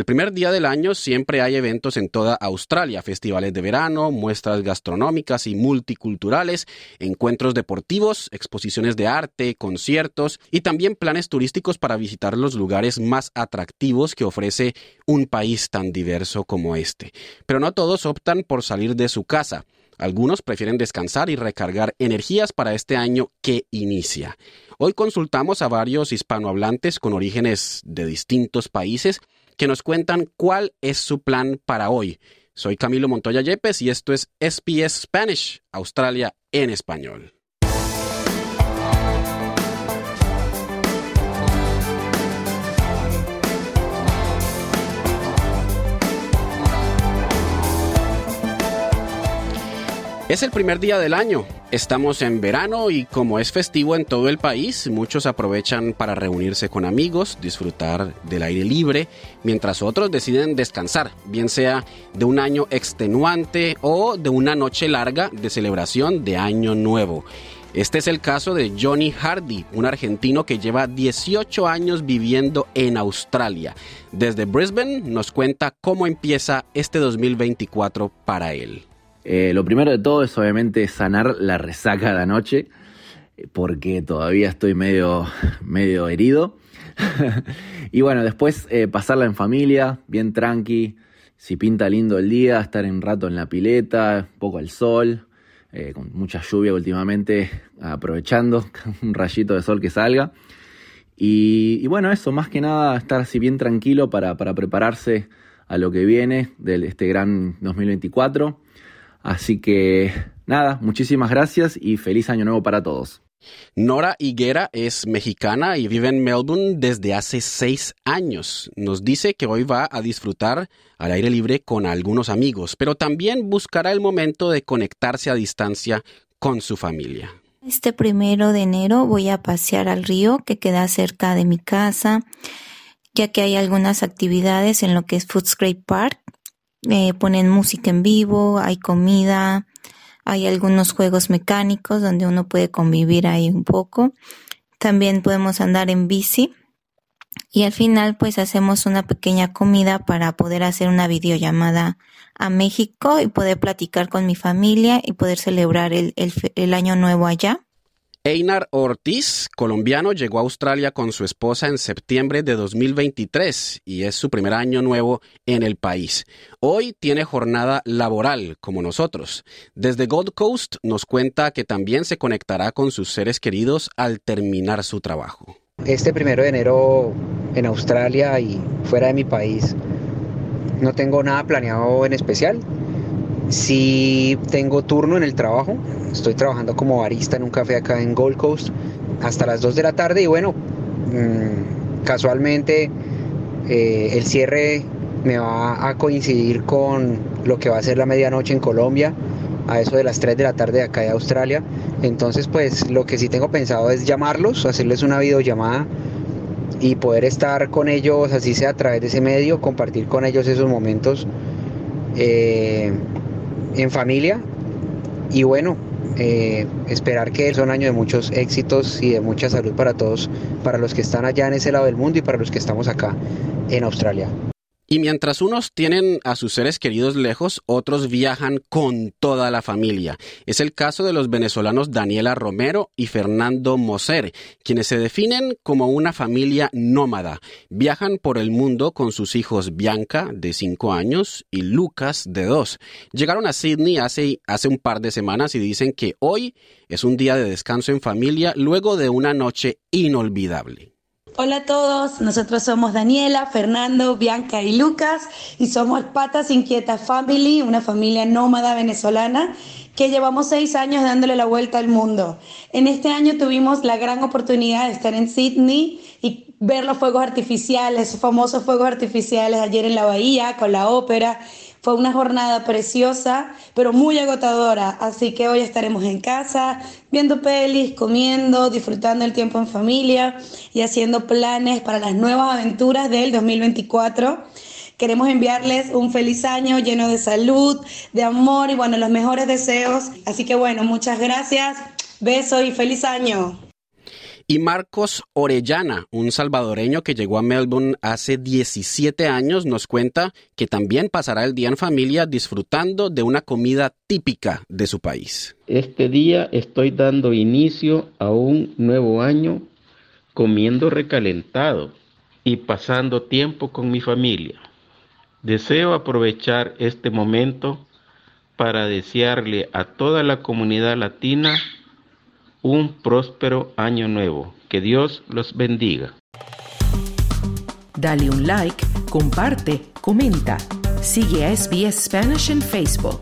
El primer día del año siempre hay eventos en toda Australia, festivales de verano, muestras gastronómicas y multiculturales, encuentros deportivos, exposiciones de arte, conciertos y también planes turísticos para visitar los lugares más atractivos que ofrece un país tan diverso como este. Pero no todos optan por salir de su casa. Algunos prefieren descansar y recargar energías para este año que inicia. Hoy consultamos a varios hispanohablantes con orígenes de distintos países que nos cuentan cuál es su plan para hoy. Soy Camilo Montoya Yepes y esto es SPS Spanish, Australia en español. Es el primer día del año. Estamos en verano y como es festivo en todo el país, muchos aprovechan para reunirse con amigos, disfrutar del aire libre, mientras otros deciden descansar, bien sea de un año extenuante o de una noche larga de celebración de Año Nuevo. Este es el caso de Johnny Hardy, un argentino que lleva 18 años viviendo en Australia. Desde Brisbane nos cuenta cómo empieza este 2024 para él. Eh, lo primero de todo es obviamente sanar la resaca de anoche, porque todavía estoy medio, medio herido. y bueno, después eh, pasarla en familia, bien tranqui, si pinta lindo el día, estar un rato en la pileta, poco al sol, eh, con mucha lluvia últimamente, aprovechando un rayito de sol que salga. Y, bueno, eso, más que nada, estar así bien tranquilo para, para prepararse a lo que viene de este gran 2024. Así que nada, muchísimas gracias y feliz año nuevo para todos. Nora Higuera es mexicana y vive en Melbourne desde hace seis años. Nos dice que hoy va a disfrutar al aire libre con algunos amigos, pero también buscará el momento de conectarse a distancia con su familia. Este primero de enero voy a pasear al río que queda cerca de mi casa, ya que hay algunas actividades en lo que es Footscrape Park eh, ponen música en vivo, hay comida, hay algunos juegos mecánicos donde uno puede convivir ahí un poco. También podemos andar en bici y al final pues hacemos una pequeña comida para poder hacer una videollamada a México y poder platicar con mi familia y poder celebrar el, el año nuevo allá. Einar Ortiz, colombiano, llegó a Australia con su esposa en septiembre de 2023 y es su primer año nuevo en el país. Hoy tiene jornada laboral, como nosotros. Desde Gold Coast nos cuenta que también se conectará con sus seres queridos al terminar su trabajo. Este primero de enero en Australia y fuera de mi país no tengo nada planeado en especial. Si tengo turno en el trabajo, estoy trabajando como barista en un café acá en Gold Coast hasta las 2 de la tarde y bueno, mm, casualmente eh, el cierre me va a coincidir con lo que va a ser la medianoche en Colombia, a eso de las 3 de la tarde de acá de Australia. Entonces pues lo que sí tengo pensado es llamarlos, hacerles una videollamada y poder estar con ellos, así sea a través de ese medio, compartir con ellos esos momentos. Eh, en familia y bueno, eh, esperar que son años de muchos éxitos y de mucha salud para todos, para los que están allá en ese lado del mundo y para los que estamos acá en Australia. Y mientras unos tienen a sus seres queridos lejos, otros viajan con toda la familia. Es el caso de los venezolanos Daniela Romero y Fernando Moser, quienes se definen como una familia nómada. Viajan por el mundo con sus hijos Bianca, de 5 años, y Lucas, de 2. Llegaron a Sydney hace, hace un par de semanas y dicen que hoy es un día de descanso en familia luego de una noche inolvidable. Hola a todos, nosotros somos Daniela, Fernando, Bianca y Lucas y somos Patas Inquietas Family, una familia nómada venezolana que llevamos seis años dándole la vuelta al mundo. En este año tuvimos la gran oportunidad de estar en Sydney y ver los fuegos artificiales, famosos fuegos artificiales ayer en la bahía con la ópera fue una jornada preciosa, pero muy agotadora, así que hoy estaremos en casa, viendo pelis, comiendo, disfrutando el tiempo en familia y haciendo planes para las nuevas aventuras del 2024. Queremos enviarles un feliz año lleno de salud, de amor y bueno, los mejores deseos. Así que bueno, muchas gracias, beso y feliz año. Y Marcos Orellana, un salvadoreño que llegó a Melbourne hace 17 años, nos cuenta que también pasará el día en familia disfrutando de una comida típica de su país. Este día estoy dando inicio a un nuevo año comiendo recalentado y pasando tiempo con mi familia. Deseo aprovechar este momento para desearle a toda la comunidad latina un próspero año nuevo. Que Dios los bendiga. Dale un like, comparte, comenta. Sigue a SBS Spanish en Facebook.